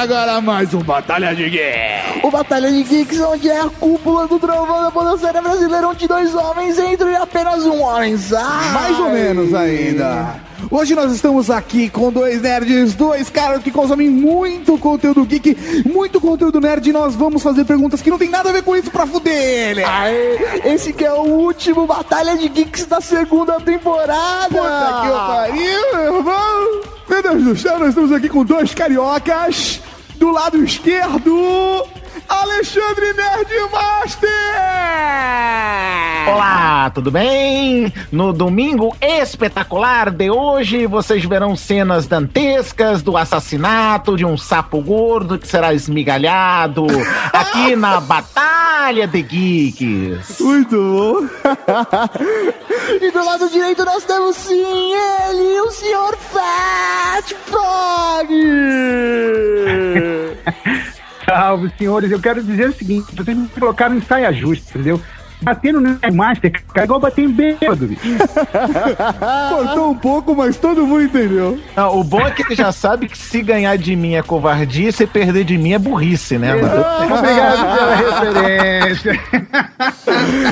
agora mais um Batalha de Geeks. O Batalha de Geeks, onde é a cúpula do trovão da podosfera brasileira, onde dois homens entram e apenas um homem sai. Mais ou menos ainda. Hoje nós estamos aqui com dois nerds, dois caras que consomem muito conteúdo geek, muito conteúdo nerd, e nós vamos fazer perguntas que não tem nada a ver com isso pra fuder ele. Aê, esse que é o último Batalha de Geeks da segunda temporada. Puta que pariu, meu irmão. Meu Deus do céu, nós estamos aqui com dois cariocas. Do lado esquerdo, Alexandre Nerdmaster! Olá, tudo bem? No domingo espetacular de hoje, vocês verão cenas dantescas do assassinato de um sapo gordo que será esmigalhado aqui na Batalha de Geeks. Muito bom. e do lado direito nós temos sim ele, o Sr. Fat Frog! Salve, senhores. Eu quero dizer o seguinte: vocês me colocaram em saia justa, entendeu? Batendo no Master, cara, é igual bater em bêbado, bicho. Cortou um pouco, mas todo mundo entendeu. Não, o bom é que ele já sabe que se ganhar de mim é covardia, se perder de mim é burrice, né? Obrigado pela referência.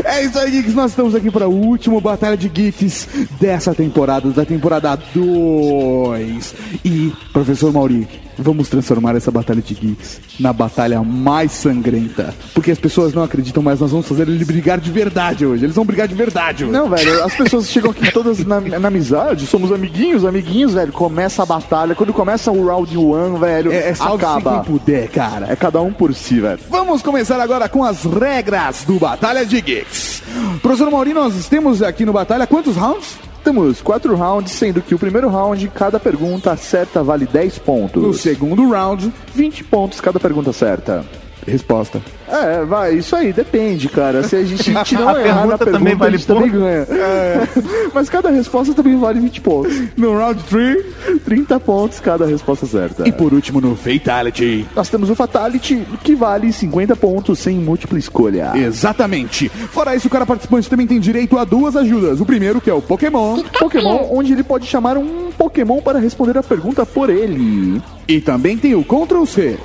É isso aí, Geeks. Nós estamos aqui para o último Batalha de Geeks dessa temporada, da temporada 2. E, professor Mauri, vamos transformar essa Batalha de Geeks na batalha mais sangrenta. Porque as pessoas não acreditam, mas nós vamos fazer ele brigar de verdade hoje. Eles vão brigar de verdade hoje. Não, velho, as pessoas chegam aqui todas na, na amizade, somos amiguinhos, amiguinhos, velho. Começa a batalha, quando começa o round one, velho, É, é acaba. quem puder, cara. É cada um por si, velho. Vamos começar agora com as regras do Batalha de Geeks. Professor Mauri, nós temos aqui no Batalha quantos rounds? Temos quatro rounds, sendo que o primeiro round, cada pergunta certa vale 10 pontos. No segundo round, 20 pontos cada pergunta certa. Resposta. É, vai, isso aí, depende, cara. Se a gente não A errar na pergunta também vale a gente também ganha. É. Mas cada resposta também vale 20 pontos. No round 3. 30 pontos cada resposta certa. E por último, no Fatality. nós temos o Fatality, que vale 50 pontos sem múltipla escolha. Exatamente. Fora isso, o cara participante também tem direito a duas ajudas. O primeiro, que é o Pokémon. Pokémon, onde ele pode chamar um Pokémon para responder a pergunta por ele. E também tem o Ctrl C.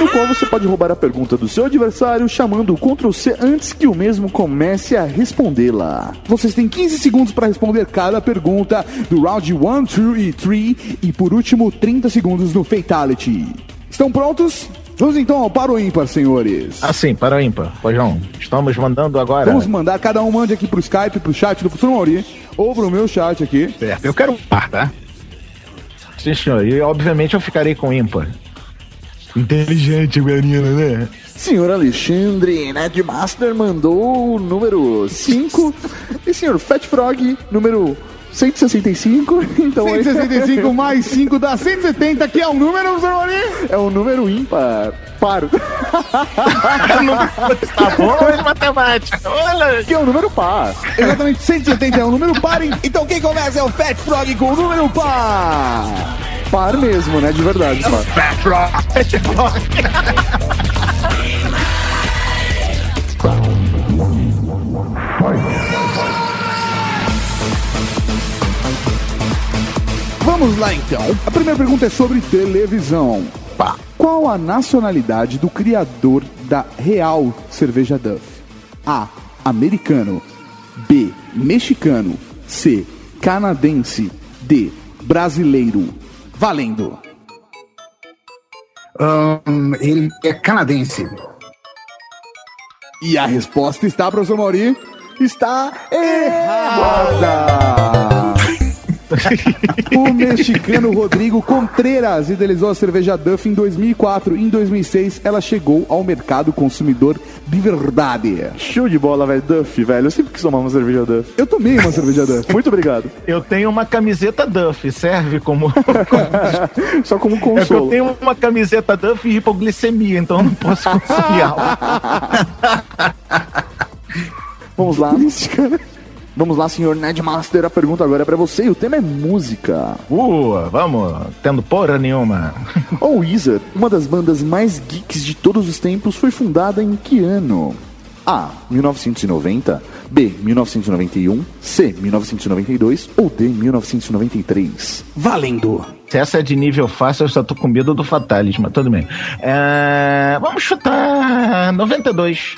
No qual você pode roubar a pergunta do seu adversário chamando o Ctrl C antes que o mesmo comece a respondê-la. Vocês têm 15 segundos para responder cada pergunta do round 1, 2 e 3. E por último, 30 segundos no Fatality. Estão prontos? Vamos então ao para o ímpar, senhores. Assim, para o ímpar. Pojão, estamos mandando agora. Vamos mandar, cada um mande aqui pro Skype, pro chat do professor Mauri, ou pro meu chat aqui. Certo, eu quero um par, tá? Sim, senhor. E obviamente eu ficarei com ímpar. Inteligente, menino, né? Senhor Alexandre, Nedmaster mandou o número 5 e senhor Fat Frog, número 165. Então esse 165 mais 5 dá 170, que é o número, Mauri? é o número ímpar. Par. Tá bom de matemática. Olha. Que é o número par. Exatamente, 170 é o número par. Então quem começa é o Fat Frog com o número par. Par mesmo, né? De verdade, par. Vamos lá então. A primeira pergunta é sobre televisão. Pá. Qual a nacionalidade do criador da Real Cerveja Duff? A. Americano. B. Mexicano. C. Canadense. D. Brasileiro. Valendo. Ahn, ele é canadense. E a resposta está, professor Mauri? Está errada! O mexicano Rodrigo Contreras idealizou a cerveja Duff em 2004. Em 2006, ela chegou ao mercado consumidor de verdade. Show de bola, velho. Duff, velho. Eu sempre quis tomar uma cerveja Duff. Eu tomei uma cerveja Duff. Muito obrigado. Eu tenho uma camiseta Duff, serve como. Só como É que eu consolo. tenho uma camiseta Duff e hipoglicemia, então eu não posso consumir álcool. Vamos lá. Vamos lá, senhor Nedmaster. A pergunta agora é pra você e o tema é música. Uh, vamos, tendo porra nenhuma. O Weezer, uma das bandas mais geeks de todos os tempos, foi fundada em que ano? A. 1990, B. 1991, C. 1992 ou D. 1993? Valendo! Se essa é de nível fácil, eu só tô com medo do Fatalis, mas tudo bem. É, Vamos chutar 92.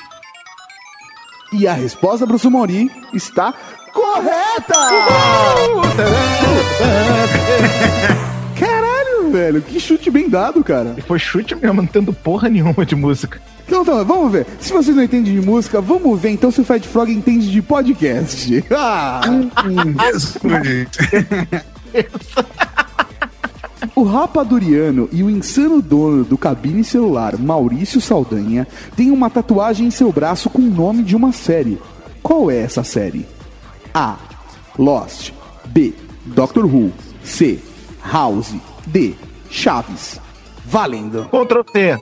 E a resposta, professor Mauri, Está correta! Caralho, velho, que chute bem dado, cara. E foi chute mesmo, não tendo porra nenhuma de música. Então, tá, vamos ver. Se vocês não entendem de música, vamos ver então se o Fat Frog entende de podcast. Ah! O rapaduriano e o insano dono do cabine celular, Maurício Saldanha, tem uma tatuagem em seu braço com o nome de uma série. Qual é essa série? A. Lost. B. Doctor Who. C. House. D. Chaves. Valendo. Ctrl T.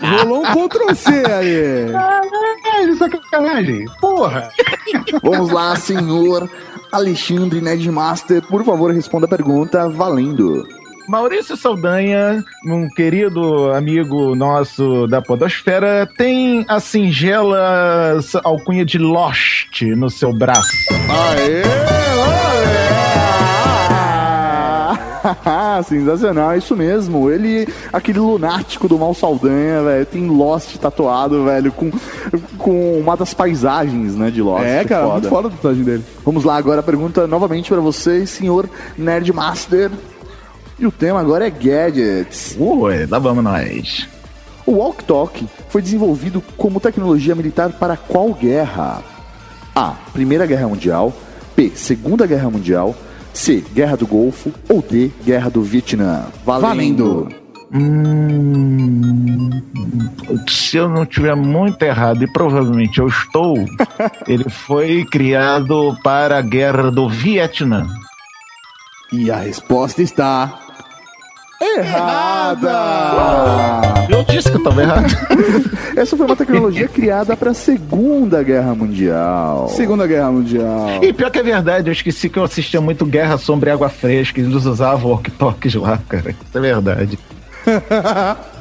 Rolou um Ctrl C aí. Caralho, sacanagem. Porra. Vamos lá, senhor Alexandre Nedmaster, por favor, responda a pergunta valendo. Maurício Saldanha, um querido amigo nosso da Podosfera, tem a singela alcunha de Lost no seu braço. Aê! Sensacional, é isso mesmo. Ele, aquele lunático do Mal Saldanha, velho, tem Lost tatuado, velho, com, com uma das paisagens, né, de Lost. É, cara, Foda. muito foda a tatuagem dele. Vamos lá, agora a pergunta novamente para você, senhor Nerdmaster. E o tema agora é gadgets. Ui, lá vamos nós. O Walk Talk foi desenvolvido como tecnologia militar para qual guerra? A. Primeira Guerra Mundial. B. Segunda Guerra Mundial. C. Guerra do Golfo. Ou D. Guerra do Vietnã. Valendo. Hum, se eu não tiver muito errado, e provavelmente eu estou, ele foi criado para a guerra do Vietnã. E a resposta está. Errada! Eu disse que eu estava errado. Essa foi uma tecnologia criada para a Segunda Guerra Mundial. Segunda Guerra Mundial. E pior que é verdade, eu esqueci que eu assistia muito Guerra Sombra e Água Fresca, e eles usavam walkie-talkies lá, cara. Isso é verdade.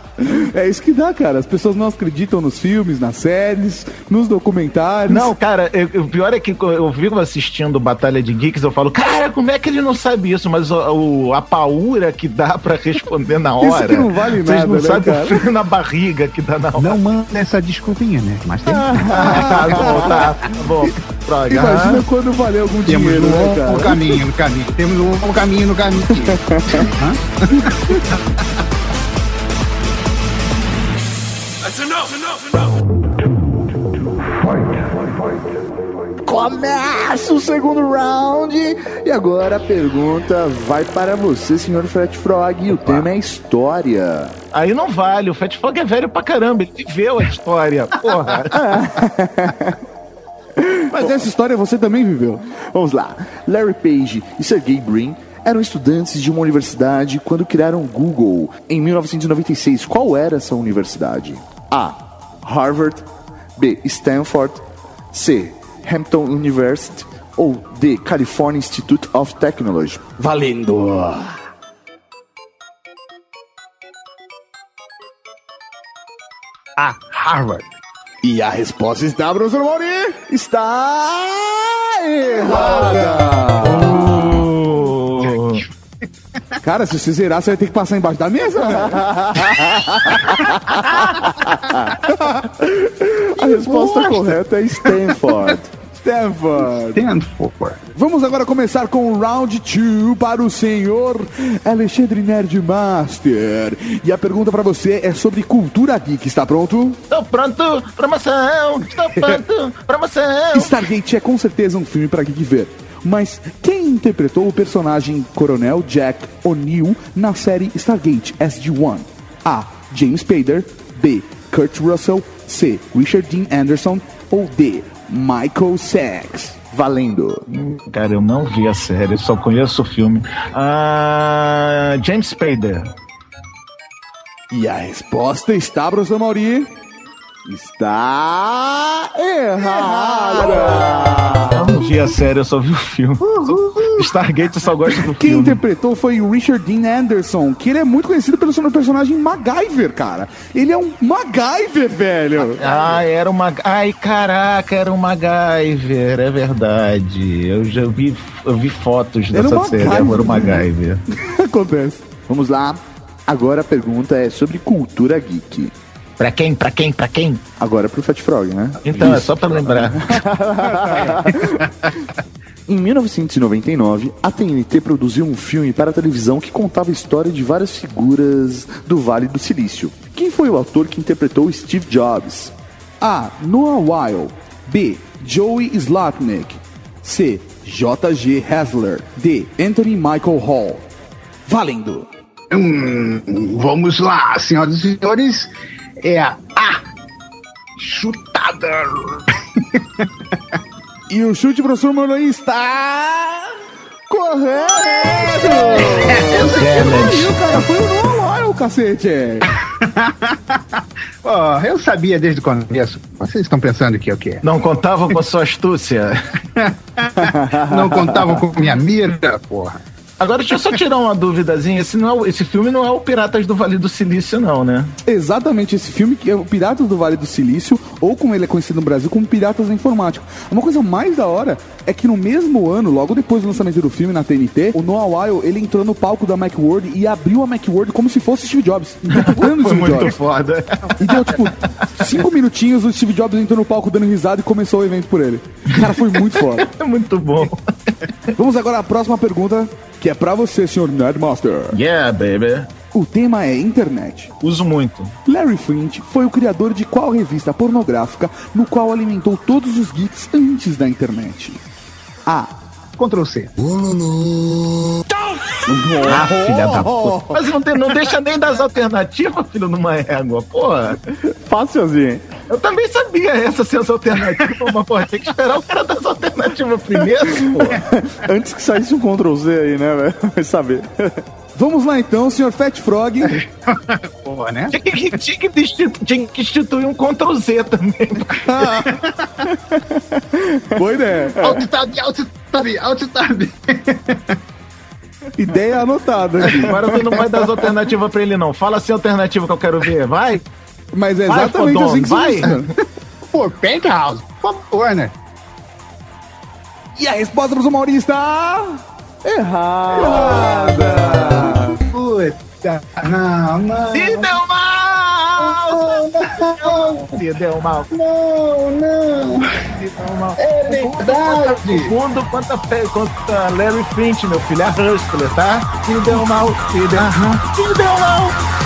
É isso que dá, cara. As pessoas não acreditam nos filmes, nas séries, nos documentários. Não, cara, eu- o pior é que eu vivo assistindo Batalha de Geeks, eu falo, cara, como é que ele não sabe isso? Mas o, o- a paura que dá pra responder na Isso hora. que não vale Vocês nada, não né, sabem cara? o frio na barriga que dá na hora. Não manda essa desculpinha, né? Mas tem. Ah, tá bom, tá, tá bom. Droga. Imagina quando valer algum Temos dinheiro, um né, cara? caminho no caminho. Temos um longo caminho no caminho. Hã? Começa o segundo round. E agora a pergunta vai para você, senhor Fat Frog. E o tema é história. Aí não vale, o Fat Frog é velho pra caramba, ele viveu a história, porra. Mas essa história você também viveu. Vamos lá. Larry Page e Sergey Brin eram estudantes de uma universidade quando criaram o Google em 1996. Qual era essa universidade? A. Harvard. B. Stanford. C. Hampton University. Ou D. California Institute of Technology. Valendo. Ah, Harvard. E a resposta está, professor Mauri. Está errada. Cara, se você zerar, você vai ter que passar embaixo da mesa. A resposta correta é Stanford. Stanford. Stanford. Vamos agora começar com o round 2 para o senhor Alexandre Nerdmaster. E a pergunta para você é sobre cultura geek. Está pronto? Estou pronto, promoção, estou pronto, promoção. Stargate é com certeza um filme para geek ver. Mas quem interpretou o personagem Coronel Jack O'Neill na série Stargate SG-1? A. James Spader B. Kurt Russell C. Richard Dean Anderson ou D. Michael Sachs? Valendo. Cara, eu não vi a série, eu só conheço o filme. Ah, James Spader. E a resposta está, professor Mauri. Está errada. Eu não vi a série, eu só vi o filme. Stargate só gosta do Quem filme. interpretou foi o Richard Dean Anderson, que ele é muito conhecido pelo seu personagem MacGyver, cara. Ele é um MacGyver, velho. Ah, era uma. Ai, caraca, era um MacGyver, é verdade. Eu já vi, eu vi fotos Era dessa um série, era o MacGyver. Acontece. Vamos lá. Agora a pergunta é sobre cultura geek. Pra quem? Pra quem? Pra quem? Agora pro Fat Frog, né? Então, é só pra lembrar. Em 1999, a TNT produziu um filme para a televisão que contava a história de várias figuras do Vale do Silício. Quem foi o ator que interpretou Steve Jobs? A. Noah Weil. B. Joey Slotnick. C. J.G. Hasler. D. Anthony Michael Hall. Valendo! Hum, vamos lá, senhoras e senhores. É a A. Chutada. E o chute, professor Manoel, está... Correto! Aí, cara, foi o Noah Weil, cacete! Ó, eu sabia desde o começo. Vocês estão pensando que é o quê? Não contavam com sua astúcia. Não contavam com minha mira, porra. Agora, deixa eu só tirar uma duvidazinha. Esse, não é, esse filme não é o Piratas do Vale do Silício, não, né? Exatamente esse filme que é o Piratas do Vale do Silício, ou como ele é conhecido no Brasil, como Piratas da Informática. Uma coisa mais da hora é que no mesmo ano, logo depois do lançamento do filme na TNT, o Noah Weil, ele entrou no palco da Macworld e abriu a Macworld como se fosse Steve Jobs. interpretando Foi Steve muito Jobs. foda. Então, tipo, cinco minutinhos, o Steve Jobs entrou no palco dando risada e começou o evento por ele. Cara, foi muito foda. É muito bom. Vamos agora à próxima pergunta, que é pra você, senhor Nerdmaster. Yeah, baby. O tema é internet. Uso muito. Larry Flint foi o criador de qual revista pornográfica no qual alimentou todos os geeks antes da internet? A. Ctrl C. Ah, filha da puta. Mas não, tem- não deixa nem das alternativas, filho numa égua, porra. Fácil assim. Eu também sabia essa ser as alternativas, mas, porra, tem que esperar o cara das alternativas primeiro, porra. Antes que saísse um Ctrl Z aí, né, velho? Vai saber. Vamos lá então, senhor Fat Frog. Porra, né? Tinha que, tinha, que institu- tinha que instituir um Ctrl Z também. Boa ideia. Alt tab, alt tab, alt tab. Ideia anotada aqui. Agora tu não vai dar as alternativas pra ele, não. Fala assim a alternativa que eu quero ver, vai. Mas é Vai, exatamente Fodon, assim que vai. Pô, Penthouse, por favor, né? E a resposta pro Maurício está... Errada. Puta, não, não. Se deu mal! Se deu mal! Não, não. Se deu mal! É verdade. Fundo contra, contra Larry Flint, meu filho, é Hustler, tá? Se deu mal, se deu mal, se deu mal!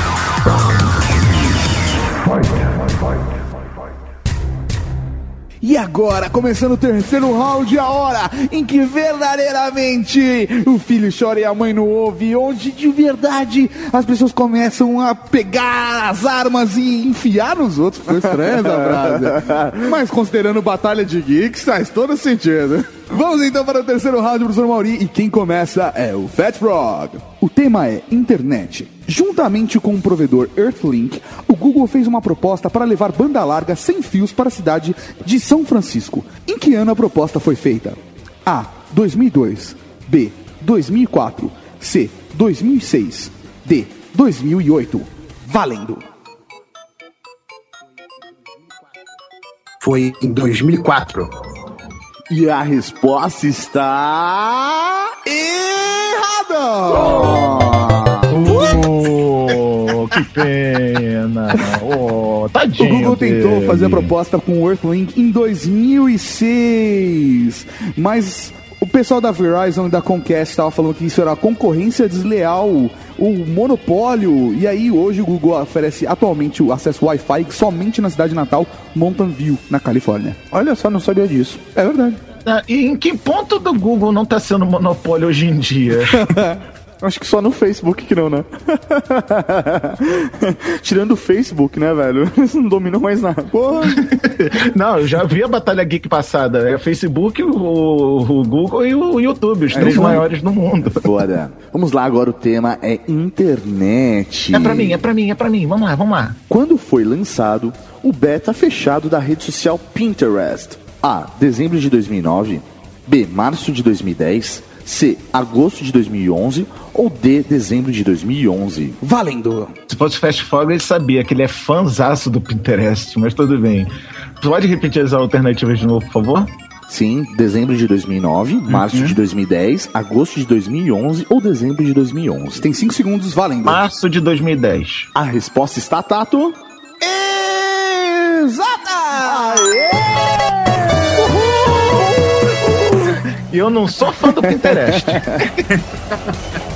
E agora, começando o terceiro round, a hora em que verdadeiramente o filho chora e a mãe não ouve, onde de verdade as pessoas começam a pegar as armas e enfiar nos outros. Ficou estranho essa frase. Mas considerando batalha de geeks, faz todo sentido. Vamos então para o terceiro round, professor Mauri, e quem começa é o Fat Frog. O tema é internet. Juntamente com o provedor Earthlink, o Google fez uma proposta para levar banda larga sem fios para a cidade de São Francisco. Em que ano a proposta foi feita? A. 2002. B. 2004. C. 2006. D. 2008. Valendo! Foi em 2004. E a resposta está. Errado! Oh, que pena! Oh, O tadinho Google tentou dele. fazer a proposta com o Earthlink em 2006, mas o pessoal da Verizon e da Comcast estava falando que isso era concorrência desleal, o monopólio, e aí hoje o Google oferece atualmente o acesso Wi-Fi somente na cidade natal Mountain View, na Califórnia. Olha só, não sabia disso. É verdade. Ah, E em que ponto do Google não tá sendo monopólio hoje em dia? Acho que só no Facebook que não, né? Tirando o Facebook, né, velho? Eles não dominam mais nada. Porra, Não, eu já vi a Batalha Geek passada. É Facebook, o, o Google e o YouTube, os três isso aí. maiores do mundo. Foda. Vamos lá, agora o tema é internet. É pra mim, é pra mim, é pra mim. Vamos lá, vamos lá. Quando foi lançado o beta fechado da rede social Pinterest? A. Dezembro de 2009. B. Março de 2010. C. Agosto de 2011 ou D. Dezembro de 2011? Valendo! Se fosse Fast Fog, ele sabia que ele é fãzaço do Pinterest, mas tudo bem. Pode repetir as alternativas de novo, por favor? Sim, dezembro de 2009, março de 2010, agosto de 2011 ou dezembro de 2011. Tem 5 segundos valendo. Março de 2010. A resposta está, Tato? Exata! E eu não sou fã do Pinterest.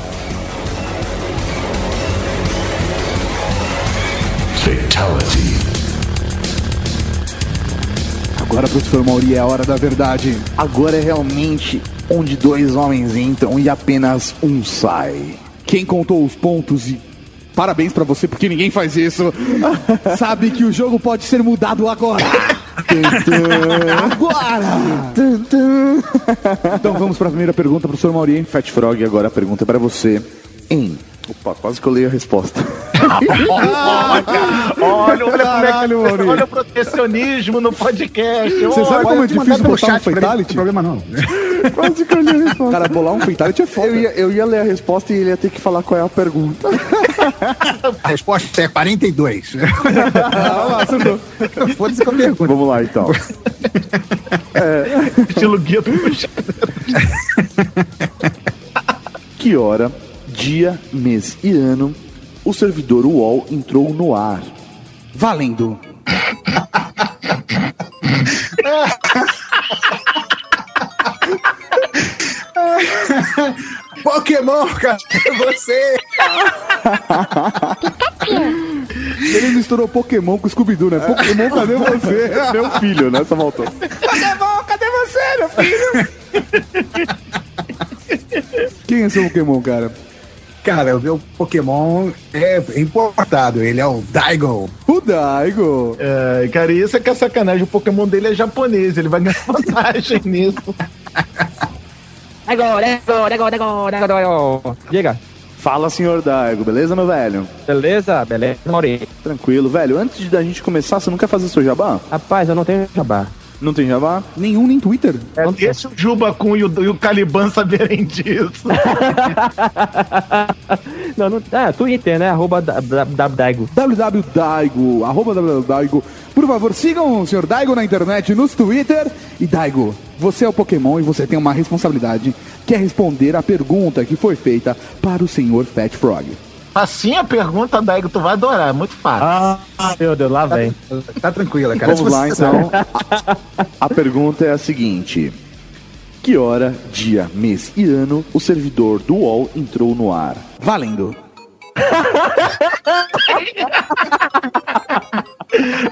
Agora, professor Mauri, é a hora da verdade. Agora é realmente onde dois homens entram e apenas um sai. Quem contou os pontos e parabéns pra você, porque ninguém faz isso, sabe que o jogo pode ser mudado agora. agora! então vamos pra primeira pergunta, professor Mauri. Fat Frog, agora a pergunta é pra você. Em. Opa, quase que eu leio a resposta. Olha, olha, como é que, olha o protecionismo no podcast. Você Olha, sabe como é difícil botar um ele, não tem fatality? problema não. Quase que eu li a resposta. Cara, bolar um fatality é foda. Eu ia, eu ia ler a resposta e ele ia ter que falar qual é a pergunta. A resposta é 42. Ah, lá, acertou. Foda-se com a pergunta. Vamos lá então. Estilo guia do. Que hora, dia, mês e ano o servidor UOL entrou no ar? Valendo. Pokémon, cara, você! Ele misturou Pokémon com Scooby-Doo, né? Pokémon, cadê você? Meu filho, né? Só voltou. Pokémon, cadê você, meu filho? Quem é seu Pokémon, cara? Cara, o meu Pokémon é importado, ele é o Daigo. O Daigo. É, cara, isso é que é sacanagem. O Pokémon dele é japonês, ele vai ganhar vantagem nisso. Agora, agora, agora, agora, agora. Diga. Fala, senhor Daigo, beleza, meu velho? Beleza? Beleza, Mauri. Tranquilo, velho. Antes de da gente começar, você não quer fazer seu jabá? Rapaz, eu não tenho jabá. Não tem jabá? Nenhum nem Twitter. É, deixa o Juba com e o, e o Caliban saberem disso. não, não. Ah, Twitter, né? Arroba da- da- da- Daigo. www.daigo, arroba www.daigo. Por favor, sigam o senhor Daigo na internet, nos Twitter. E Daigo, você é o Pokémon e você tem uma responsabilidade, que é responder a pergunta que foi feita para o senhor Fat Frog. Assim a pergunta, Daigo, tu vai adorar, é muito fácil. Ah, meu Deus, lá vem. Tá tranquila, cara. Vamos lá, você- então. A, a pergunta é a seguinte. Que hora, dia, mês e ano o servidor do UOL entrou no ar? Valendo.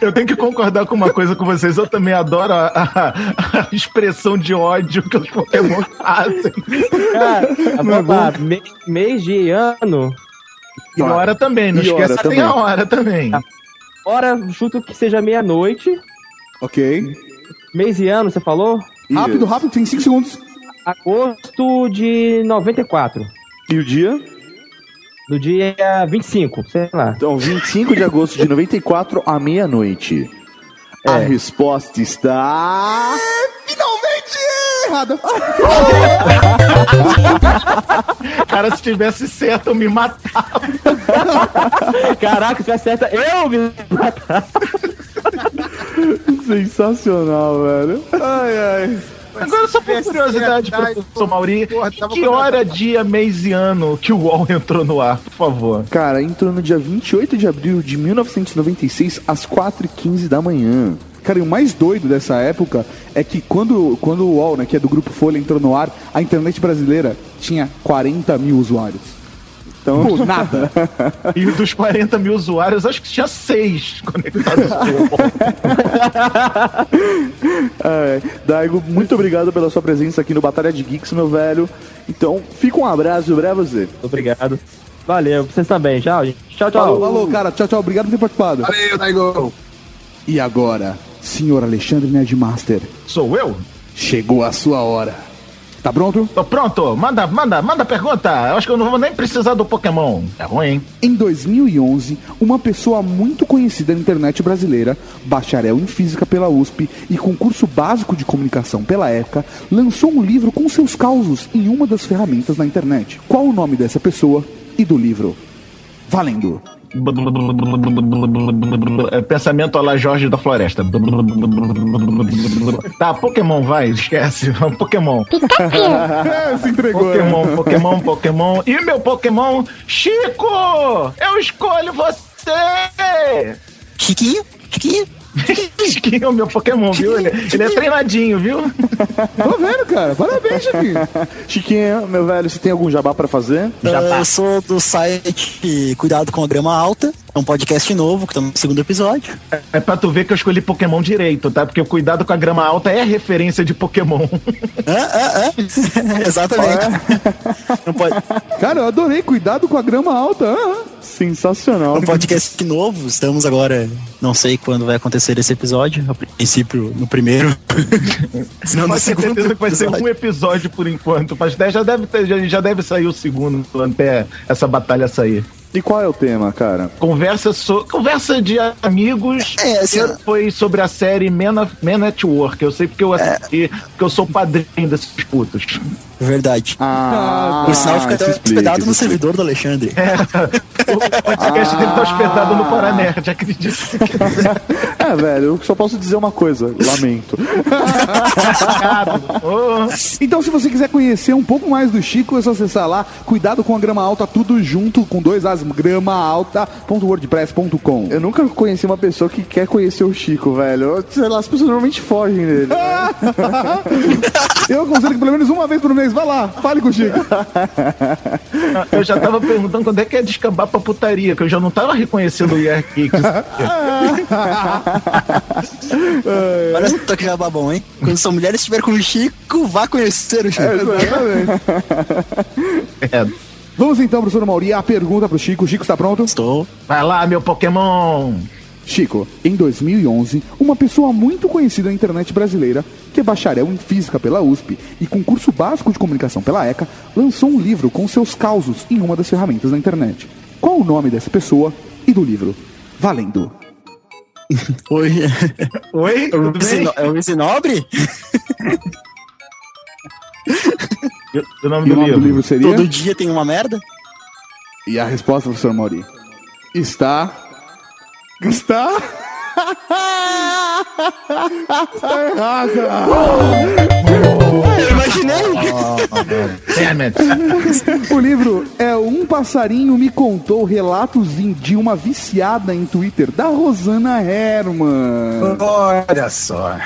Eu tenho que concordar com uma coisa com vocês, eu também adoro a, a- a expressão de ódio que os Pokémon fazem. Cara, vamos lá. Me- mês de ano. E hora também, não E hora esqueça tem também. a hora também. Hora, chuto que seja meia-noite. Ok. Mês e ano, você falou? Rápido, Isso. rápido, tem 5 segundos. Agosto de 94. E o dia? Do dia 25, sei lá. Então, 25 de agosto de 94 à meia-noite. A resposta está. Finalmente errada. Cara, se tivesse certo, eu me matava. Caraca, se acerta, eu me Sensacional, velho. Ai, ai. Agora, só por curiosidade, professor Mauri, Porra, que hora, dia, mês e ano que o UOL entrou no ar, por favor? Cara, entrou no dia 28 de abril de 1996, às 4h15 da manhã. Cara, e o mais doido dessa época é que quando, quando o UOL, né, que é do Grupo Folha, entrou no ar, a internet brasileira tinha 40 mil usuários. Então, Pô, nada. E dos 40 mil usuários, acho que tinha seis conectados ao UOL. É, Daigo, muito obrigado pela sua presença aqui no Batalha de Geeks, meu velho. Então, fica um abraço pra você. Obrigado. Valeu, vocês também. Tchau, gente. Tchau, tchau. Falou, falou, cara. Tchau, tchau. Obrigado por ter participado. Valeu, Daigo! E agora, senhor Alexandre Nerdmaster, Sou eu? chegou a sua hora. Tá pronto? Tô pronto, manda, manda, manda pergunta. Eu acho que eu não vou nem precisar do Pokémon. É ruim, hein? Em 2011, uma pessoa muito conhecida na internet brasileira, bacharel em física pela USP e com curso básico de comunicação pela ECA, lançou um livro com seus causos em uma das ferramentas na internet. Qual o nome dessa pessoa e do livro? Valendo! É Pensamento a la Jorge da Floresta. Tá, Pokémon, vai, esquece. Pokémon. É, se entregou. né? Pokémon, Pokémon, Pokémon. E meu Pokémon, Chico! Eu escolho você! Chiquinho? Chiquinho? Chiquinho é o meu Pokémon, viu? Ele, ele é treinadinho, viu? Tô vendo, cara. Parabéns, Chiquinho. Chiquinho, meu velho, você tem algum jabá pra fazer? Já tá. Eu sou do site Cuidado com a Grama Alta. É um podcast novo, que tá no segundo episódio. É pra tu ver que eu escolhi Pokémon direito, tá? Porque o cuidado com a grama alta é referência de Pokémon. É, é, é. Exatamente. Não pode, Cara, eu adorei. Cuidado com a grama alta. Ah, Sensacional. é um podcast novo. Estamos agora. Não sei quando vai acontecer esse episódio. A princípio, no primeiro. Senão no Pode ter segundo. certeza que vai ser um episódio por enquanto. Mas já deve, ter, já, já deve sair o segundo até essa batalha sair. E qual é o tema, cara? Conversa, so, conversa de amigos. É, assim, foi sobre a série Men, of- Men at Work. Eu sei porque eu assisti, porque eu sou padrinho desses putos. Verdade. Ah, Por sinal, fica até explica, hospedado no explica. servidor do Alexandre. O podcast dele tá hospedado no Paranerd, acredito. É, velho, eu só posso dizer uma coisa. Lamento. Então, se você quiser conhecer um pouco mais do Chico, é só acessar lá. Cuidado com a grama alta, tudo junto com dois as gramaalta.wordpress.com. Eu nunca conheci uma pessoa que quer conhecer o Chico, velho. Sei lá, as pessoas normalmente fogem dele. Eu aconselho que pelo menos uma vez por mês, vai lá, fale com o Chico. eu já tava perguntando quando é que é descambar pra putaria, que eu já não tava reconhecendo o Yarkicks. Olha só que jabá bom, hein? Quando sua mulher estiver com o Chico, vá conhecer o Chico. É. Vamos então, professor Mauri, a pergunta pro Chico. Chico está pronto? Estou. Vai lá, meu Pokémon. Chico, em 2011, uma pessoa muito conhecida na internet brasileira, que é bacharel em física pela USP e com curso básico de comunicação pela ECA, lançou um livro com seus causos em uma das ferramentas da internet. Qual o nome dessa pessoa e do livro? Valendo. Oi. Oi, É o É o Vicinobre? O nome do o nome livro? do livro seria? Todo dia tem uma merda? E a resposta, professor Mauri, está. Está. está errada. Eu imaginei. Damn it. O livro é Um Passarinho Me Contou Relatos de uma Viciada em Twitter, da Rosana Herman. Olha só.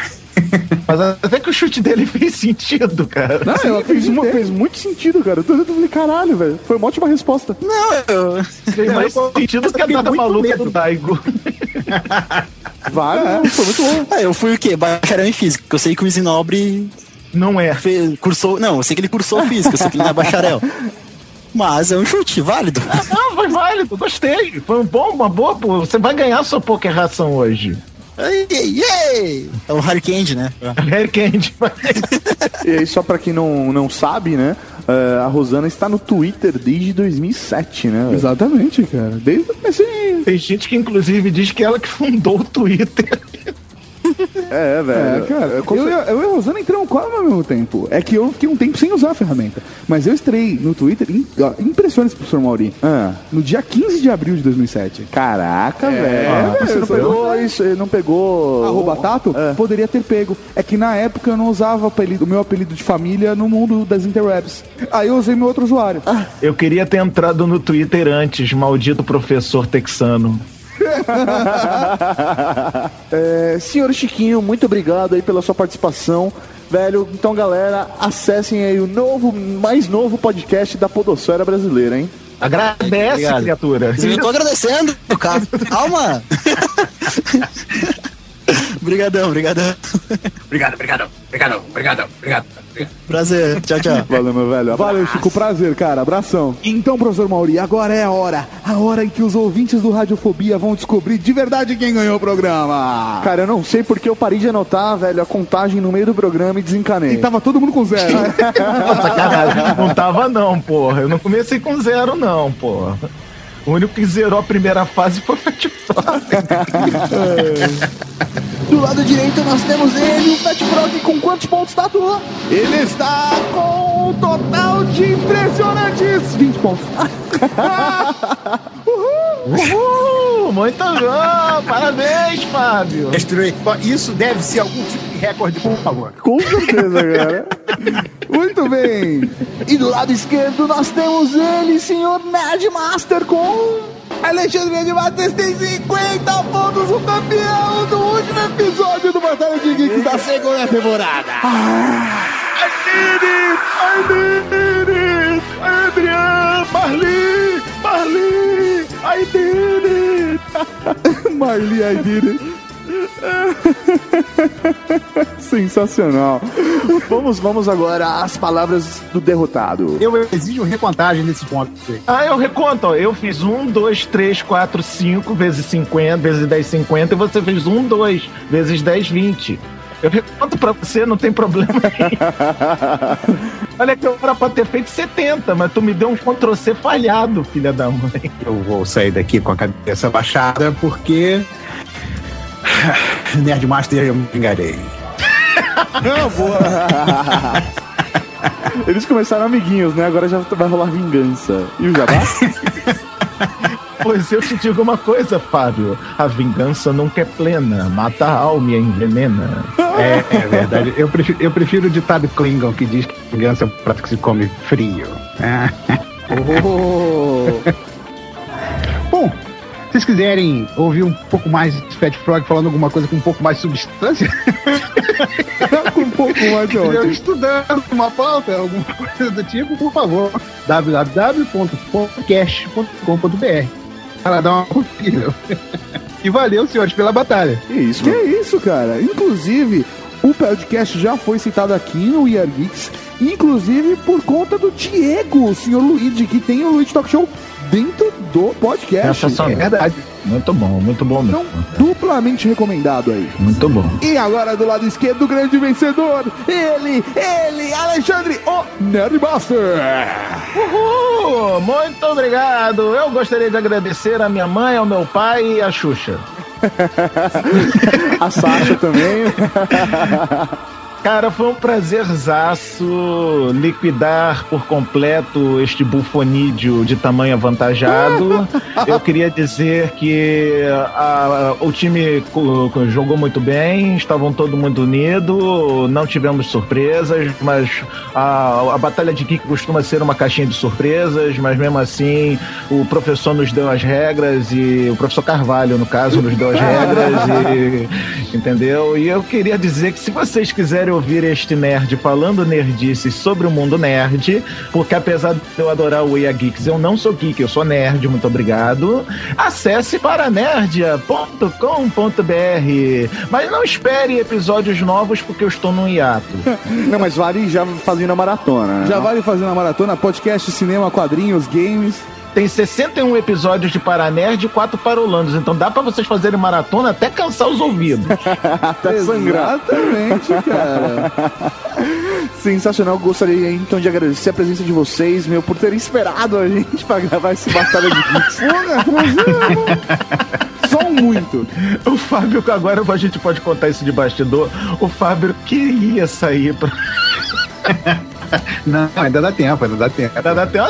Mas até que o chute dele fez sentido, cara. Não, eu Fez, uma- fez muito sentido, cara. Eu falei, caralho, velho. Foi uma ótima resposta. Não, eu. Fez mais sentido que a data maluca do Daigo. Vale, né? Foi muito bom. Ah, eu fui o quê? Bacharel em física. Eu sei que o Vicinobre Não é. fez, cursou. Não, eu sei que ele cursou física, eu sei que ele não é bacharel. Mas é um chute válido. Não, foi válido, gostei. Foi um bom, uma boa. pô, Você vai ganhar sua poker ração hoje. É o Harry Candy, né? Harry Candy. E aí, só pra quem não, não sabe, né? eh, a Rosana está no Twitter desde 2007, né? velho? Exatamente, cara. Desde o comecinho. Tem gente que inclusive diz que ela que fundou o Twitter. É, É, velho. cara. É, Eu, cer- eu e a Rosana entramos quase ao mesmo tempo. É que eu fiquei um tempo sem usar a ferramenta. Mas eu estrei no Twitter. im- ó, Impressionante, professor Mauri. Ah, No dia 15 de abril de 2007. caraca, É, velho. Você não pegou isso, não pegou. Arroba Tato? É. Poderia ter pego. É que na época eu não usava o, apelido- o meu apelido de família no mundo das interwebs. Aí eu usei meu outro usuário. Eu queria ter entrado no Twitter antes, maldito professor texano. É, senhor Chiquinho, muito obrigado aí pela sua participação. Velho, então galera, acessem aí o novo, mais novo podcast da Podosfera Brasileira, hein? Agradece, Obrigado. criatura. Eu tô agradecendo, cara. Calma. Obrigadão, obrigadão. Obrigado, obrigado, obrigado, obrigado, obrigado. Prazer. Tchau, tchau. Valeu, meu velho. Valeu, Chico. Prazer, cara. Abração. Então, professor Mauri, agora é a hora. A hora em que os ouvintes do Radiofobia vão descobrir de verdade quem ganhou o programa. Cara, eu não sei porque eu parei de anotar, velho, a contagem no meio do programa e desencanei. E tava todo mundo com zero. Sacanagem. Não tava, não, porra. Eu não comecei com zero, não, porra. O único que zerou a primeira fase foi o Fat Frog. Do lado direito nós temos ele, o Fat Frog, com quantos pontos tá, Tatuã? Ele está com um total de impressionantes 20 pontos. Uhul, muito bom! Parabéns, Fábio! Destruir. Isso deve ser algum tipo de recorde, por favor. Com certeza, cara. Muito bem. E do lado esquerdo nós temos ele, senhor Nerdmaster, com... Alexandre Edmates tem 50 pontos, o campeão do último episódio do Batalha de Geeks da segunda temporada. I did it! I did it! Adrian! Marli! Marli! I did it! Marli, I did it. Sensacional. Vamos, vamos agora às palavras do derrotado. Eu exijo recontagem nesse ponto. Ah, eu reconto, ó. Eu fiz um, dois, três, quatro, cinco vezes 50, vezes 10, 50, e você fez um, dois, vezes 10, 20. Eu reconto pra você, não tem problema. Olha que eu era pra ter feito 70, mas tu me deu um Ctrl C falhado, filha da mãe. Eu vou sair daqui com a cabeça baixada porque. Nerdmaster, eu me enganei. Eles começaram amiguinhos, né? Agora já vai rolar vingança. E o Jabá? Pois eu te digo uma coisa, Fábio. A vingança nunca é plena. Mata a alma e envenena. É, é verdade. Eu prefiro, eu prefiro o ditado Klingon que diz que vingança é um prato que se come frio. Oh. Se vocês quiserem ouvir um pouco mais de Fat Frog falando alguma coisa com um pouco mais de substância, Com um pouco mais de eu ódio. estudando uma pauta, alguma coisa do tipo, por favor, www.podcast.com.br para dar uma conferida. E valeu, senhores, pela batalha. Que isso, Que é isso, cara? Inclusive, o podcast já foi citado aqui no We Are Geeks, inclusive por conta do Diego, o senhor Luigi, que tem o Luigi Talk Show dentro do podcast. Sensacional. É verdade. Muito bom, muito bom Então, mesmo. duplamente recomendado aí. Muito bom. E agora do lado esquerdo, o grande vencedor, ele, ele, Alexandre, o Nerdmaster. Uhul! Muito obrigado! Eu gostaria de agradecer a minha mãe, ao meu pai e a Xuxa. A Sasha também. Cara, foi um prazerzaço liquidar por completo este bufonídeo de tamanho avantajado. Eu queria dizer que a- o time co- co- jogou muito bem, estavam todo mundo unido, não tivemos surpresas, mas a, a Batalha de Geek costuma ser uma caixinha de surpresas, mas mesmo assim o professor nos deu as regras e o professor Carvalho, no caso, nos deu as regras e entendeu? E eu queria dizer que se vocês quiserem ouvir este nerd falando nerdices sobre o mundo nerd, porque apesar de eu adorar o EA Geeks, eu não sou geek, eu sou nerd, muito obrigado. Acesse paranerdia.com.br, mas não espere episódios novos porque eu estou num hiato. Não, mas vale já fazendo a maratona. né? Já vale fazer uma maratona, podcast, cinema, quadrinhos, games. Tem 61 episódios de Paranerd e 4 Parolandos, então dá pra vocês fazerem maratona até cansar os ouvidos. Até sangrar. Exatamente, cara. Sensacional. Gostaria então de agradecer a presença de vocês, meu, por terem esperado a gente pra gravar esse Batalha de Geeks. Porra, prazer, Só um muito. O Fábio, agora a gente pode contar isso de bastidor, o Fábio queria sair pra. Não, ainda dá tempo, ainda dá tempo. Dá até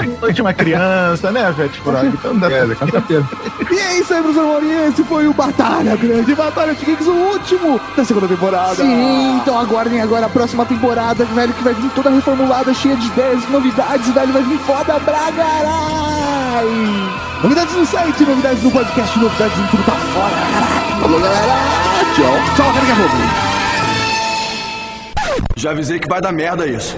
uma criança, né, Fete Frog? Então dá É, com certeza. E é isso aí, professor Maurinho. Esse foi o Batalha Grande Batalha de Geeks, o último da segunda temporada. Sim, então aguardem agora a próxima temporada, velho, que vai vir toda reformulada, cheia de ideias, novidades, velho, vai vir foda pra caralho. Novidades no site, novidades no podcast, novidades em tudo tá fora. caralho. Falou, galera. Tchau. Tchau, cara, que é bom. Já avisei que vai dar merda isso.